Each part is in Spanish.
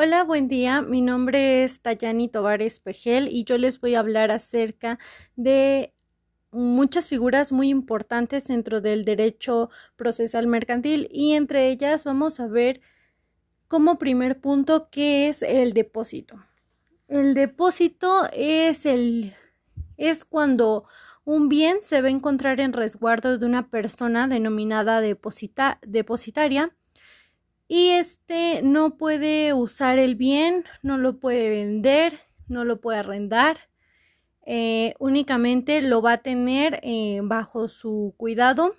Hola, buen día. Mi nombre es Tayani Tovares Pejel y yo les voy a hablar acerca de muchas figuras muy importantes dentro del derecho procesal mercantil y entre ellas vamos a ver como primer punto qué es el depósito. El depósito es el es cuando un bien se va a encontrar en resguardo de una persona denominada depositaria y este no puede usar el bien, no lo puede vender, no lo puede arrendar, eh, únicamente lo va a tener eh, bajo su cuidado.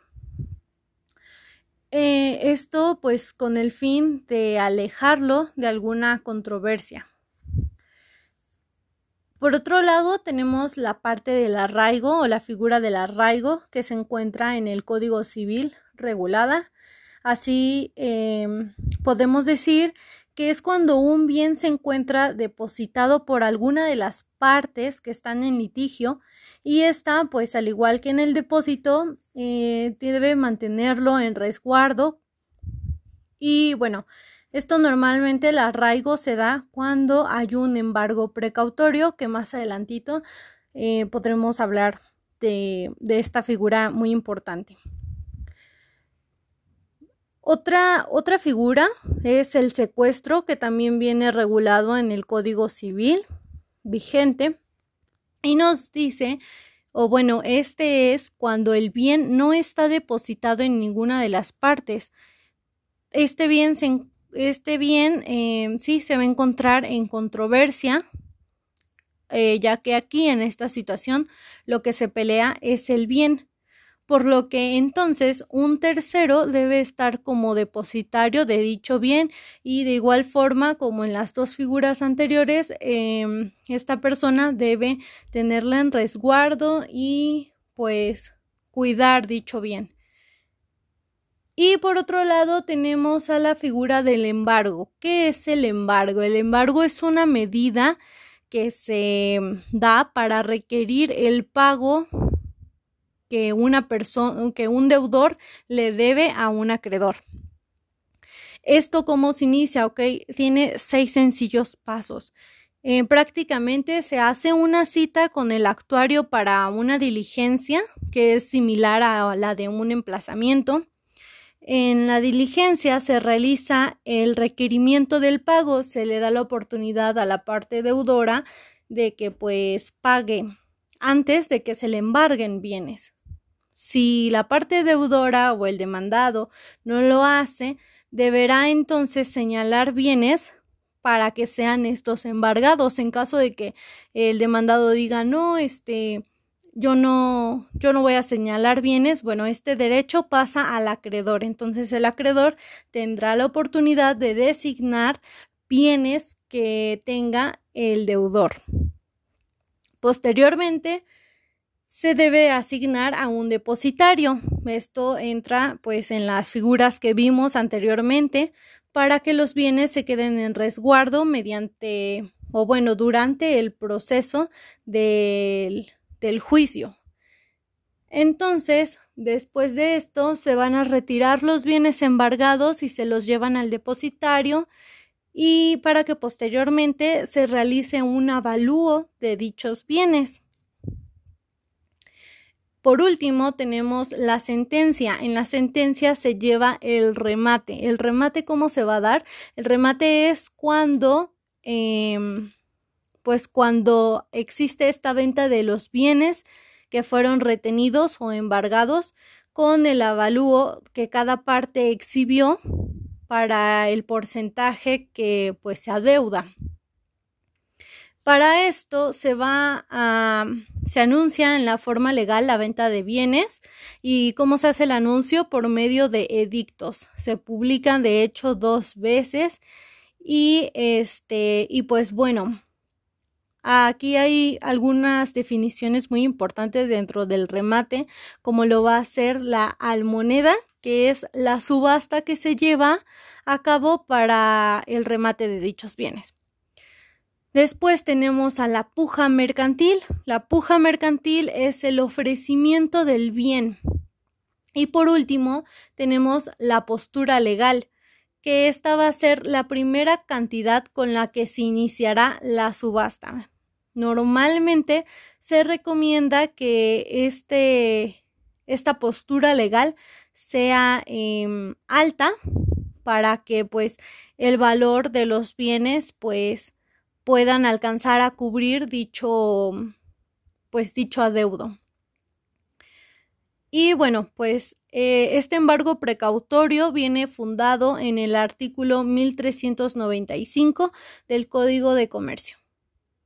Eh, esto pues con el fin de alejarlo de alguna controversia. Por otro lado, tenemos la parte del arraigo o la figura del arraigo que se encuentra en el Código Civil regulada Así em, podemos decir que es cuando un bien se encuentra depositado por alguna de las partes que están en litigio y esta, pues al igual que en el depósito, eh, debe mantenerlo en resguardo. Y bueno, esto normalmente el arraigo se da cuando hay un embargo precautorio, que más adelantito eh, podremos hablar de esta figura muy importante. Otra, otra figura es el secuestro, que también viene regulado en el Código Civil vigente y nos dice, o bueno, este es cuando el bien no está depositado en ninguna de las partes. Este bien, se, este bien eh, sí se va a encontrar en controversia, eh, ya que aquí en esta situación lo que se pelea es el bien por lo que entonces un tercero debe estar como depositario de dicho bien y de igual forma como en las dos figuras anteriores, em, esta persona debe tenerla en resguardo y pues cuidar dicho bien. Y por otro lado tenemos a la figura del embargo. ¿Qué es el embargo? El embargo es una medida que se da para requerir el pago que una persona, que un deudor le debe a un acreedor. Esto cómo se inicia, ok, tiene seis sencillos pasos. Eh, prácticamente se hace una cita con el actuario para una diligencia que es similar a la de un emplazamiento. En la diligencia se realiza el requerimiento del pago, se le da la oportunidad a la parte deudora de que pues pague antes de que se le embarguen bienes. Si la parte deudora o el demandado no lo hace, deberá entonces señalar bienes para que sean estos embargados en caso de que el demandado diga no, este yo no yo no voy a señalar bienes, bueno, este derecho pasa al acreedor. Entonces el acreedor tendrá la oportunidad de designar bienes que tenga el deudor. Posteriormente, se debe asignar a un depositario. Esto entra pues en las figuras que vimos anteriormente para que los bienes se queden en resguardo mediante o bueno, durante el proceso del, del juicio. Entonces, después de esto, se van a retirar los bienes embargados y se los llevan al depositario y para que posteriormente se realice un avalúo de dichos bienes. Por último, tenemos la sentencia. En la sentencia se lleva el remate. ¿El remate cómo se va a dar? El remate es cuando, em, pues cuando existe esta venta de los bienes que fueron retenidos o embargados con el avalúo que cada parte exhibió para el porcentaje que pues se adeuda. Para esto se va a, se anuncia en la forma legal la venta de bienes y cómo se hace el anuncio por medio de edictos. Se publican de hecho dos veces y este, y pues bueno, Aquí hay algunas definiciones muy importantes dentro del remate, como lo va a ser la almoneda, que es la subasta que se lleva a cabo para el remate de dichos bienes. Después tenemos a la puja mercantil. La puja mercantil es el ofrecimiento del bien. Y por último, tenemos la postura legal, que esta va a ser la primera cantidad con la que se iniciará la subasta. Normalmente se recomienda que este, esta postura legal sea em, alta para que pues el valor de los bienes pues puedan alcanzar a cubrir dicho pues dicho adeudo. Y bueno, pues eh, este embargo precautorio viene fundado en el artículo 1395 del Código de Comercio.